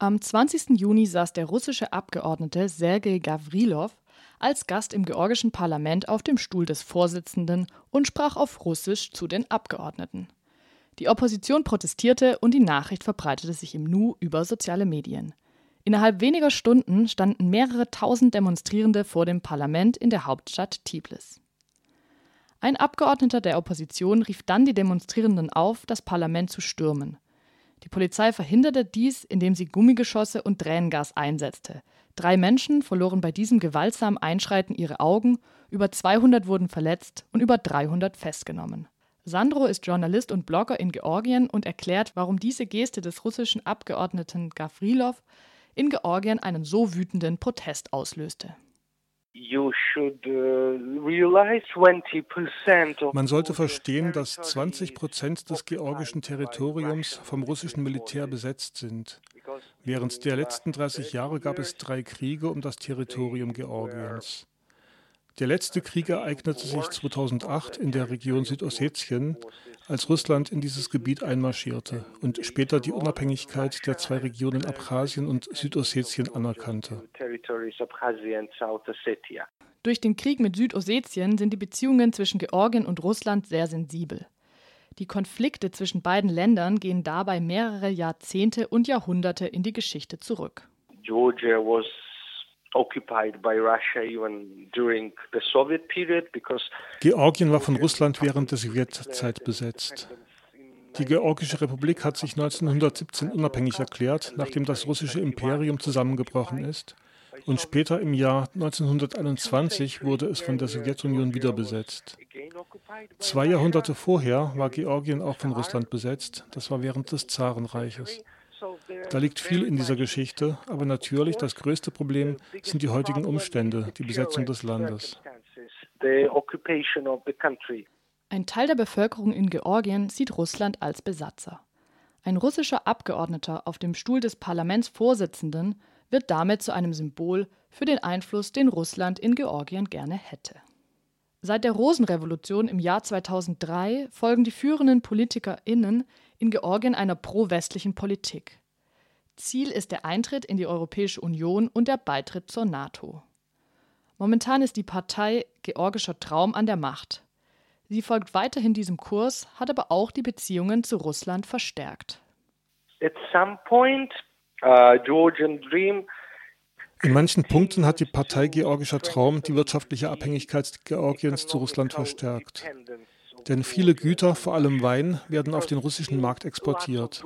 Am 20. Juni saß der russische Abgeordnete Sergei Gavrilov als Gast im georgischen Parlament auf dem Stuhl des Vorsitzenden und sprach auf Russisch zu den Abgeordneten. Die Opposition protestierte und die Nachricht verbreitete sich im Nu über soziale Medien. Innerhalb weniger Stunden standen mehrere tausend Demonstrierende vor dem Parlament in der Hauptstadt Tbilisi. Ein Abgeordneter der Opposition rief dann die Demonstrierenden auf, das Parlament zu stürmen. Die Polizei verhinderte dies, indem sie Gummigeschosse und Tränengas einsetzte. Drei Menschen verloren bei diesem gewaltsamen Einschreiten ihre Augen, über 200 wurden verletzt und über 300 festgenommen. Sandro ist Journalist und Blogger in Georgien und erklärt, warum diese Geste des russischen Abgeordneten Gavrilov in Georgien einen so wütenden Protest auslöste. Uh, Man sollte verstehen, dass 20 Prozent des georgischen Territoriums vom russischen Militär besetzt sind. Während der letzten 30 Jahre gab es drei Kriege um das Territorium Georgiens. Der letzte Krieg ereignete sich 2008 in der Region Südossetien, als Russland in dieses Gebiet einmarschierte und später die Unabhängigkeit der zwei Regionen Abchasien und Südossetien anerkannte. Durch den Krieg mit Südossetien sind die Beziehungen zwischen Georgien und Russland sehr sensibel. Die Konflikte zwischen beiden Ländern gehen dabei mehrere Jahrzehnte und Jahrhunderte in die Geschichte zurück. Georgia was Georgien war von Russland während der Sowjetzeit besetzt. Die Georgische Republik hat sich 1917 unabhängig erklärt, nachdem das russische Imperium zusammengebrochen ist. Und später im Jahr 1921 wurde es von der Sowjetunion wieder besetzt. Zwei Jahrhunderte vorher war Georgien auch von Russland besetzt. Das war während des Zarenreiches. Da liegt viel in dieser Geschichte, aber natürlich das größte Problem sind die heutigen Umstände, die Besetzung des Landes. Ein Teil der Bevölkerung in Georgien sieht Russland als Besatzer. Ein russischer Abgeordneter auf dem Stuhl des Parlamentsvorsitzenden wird damit zu einem Symbol für den Einfluss, den Russland in Georgien gerne hätte. Seit der Rosenrevolution im Jahr 2003 folgen die führenden PolitikerInnen in Georgien einer pro-westlichen Politik. Ziel ist der Eintritt in die Europäische Union und der Beitritt zur NATO. Momentan ist die Partei Georgischer Traum an der Macht. Sie folgt weiterhin diesem Kurs, hat aber auch die Beziehungen zu Russland verstärkt. At some point, uh, Georgian Dream in manchen Punkten hat die Partei Georgischer Traum die wirtschaftliche Abhängigkeit Georgiens zu Russland verstärkt. Denn viele Güter, vor allem Wein, werden auf den russischen Markt exportiert.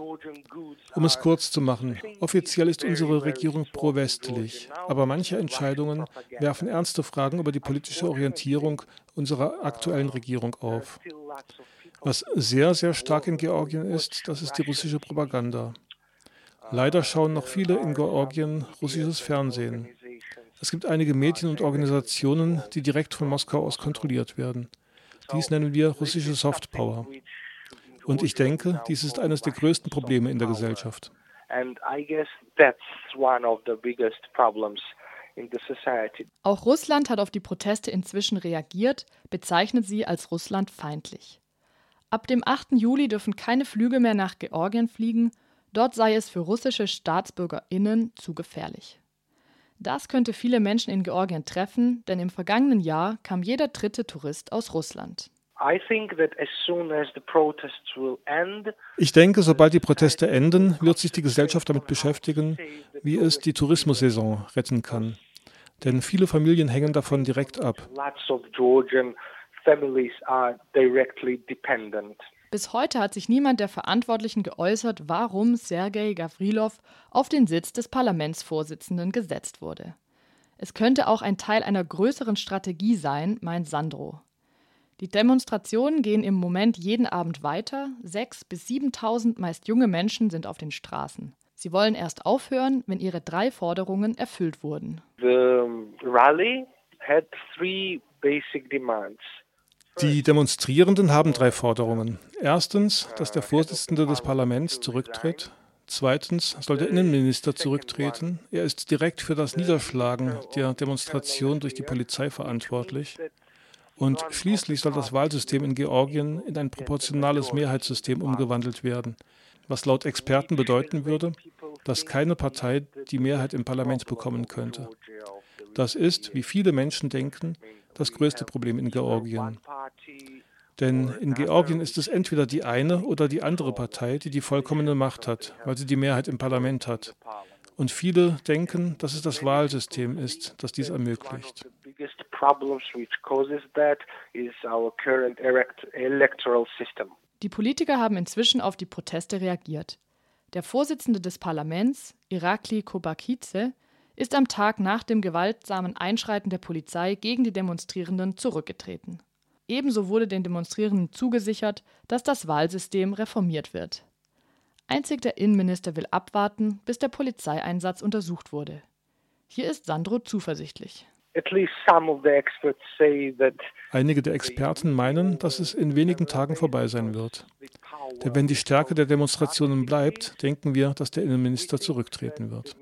Um es kurz zu machen, offiziell ist unsere Regierung pro-westlich, aber manche Entscheidungen werfen ernste Fragen über die politische Orientierung unserer aktuellen Regierung auf. Was sehr, sehr stark in Georgien ist, das ist die russische Propaganda. Leider schauen noch viele in Georgien russisches Fernsehen. Es gibt einige Medien und Organisationen, die direkt von Moskau aus kontrolliert werden. Dies nennen wir russische Softpower. Und ich denke, dies ist eines der größten Probleme in der Gesellschaft. Auch Russland hat auf die Proteste inzwischen reagiert, bezeichnet sie als russlandfeindlich. Ab dem 8. Juli dürfen keine Flüge mehr nach Georgien fliegen Dort sei es für russische StaatsbürgerInnen zu gefährlich. Das könnte viele Menschen in Georgien treffen, denn im vergangenen Jahr kam jeder dritte Tourist aus Russland. Ich denke, sobald die Proteste enden, wird sich die Gesellschaft damit beschäftigen, wie es die Tourismussaison retten kann. Denn viele Familien hängen davon direkt ab. Bis heute hat sich niemand der Verantwortlichen geäußert, warum Sergei Gavrilov auf den Sitz des Parlamentsvorsitzenden gesetzt wurde. Es könnte auch ein Teil einer größeren Strategie sein, meint Sandro. Die Demonstrationen gehen im Moment jeden Abend weiter. Sechs bis 7.000 meist junge Menschen sind auf den Straßen. Sie wollen erst aufhören, wenn ihre drei Forderungen erfüllt wurden. The rally had three basic demands. Die Demonstrierenden haben drei Forderungen. Erstens, dass der Vorsitzende des Parlaments zurücktritt. Zweitens soll der Innenminister zurücktreten. Er ist direkt für das Niederschlagen der Demonstration durch die Polizei verantwortlich. Und schließlich soll das Wahlsystem in Georgien in ein proportionales Mehrheitssystem umgewandelt werden, was laut Experten bedeuten würde, dass keine Partei die Mehrheit im Parlament bekommen könnte. Das ist, wie viele Menschen denken, das größte Problem in Georgien. Denn in Georgien ist es entweder die eine oder die andere Partei, die die vollkommene Macht hat, weil sie die Mehrheit im Parlament hat. Und viele denken, dass es das Wahlsystem ist, das dies ermöglicht. Die Politiker haben inzwischen auf die Proteste reagiert. Der Vorsitzende des Parlaments, Irakli Kobakice, ist am Tag nach dem gewaltsamen Einschreiten der Polizei gegen die Demonstrierenden zurückgetreten. Ebenso wurde den Demonstrierenden zugesichert, dass das Wahlsystem reformiert wird. Einzig der Innenminister will abwarten, bis der Polizeieinsatz untersucht wurde. Hier ist Sandro zuversichtlich. Einige der Experten meinen, dass es in wenigen Tagen vorbei sein wird. Denn wenn die Stärke der Demonstrationen bleibt, denken wir, dass der Innenminister zurücktreten wird.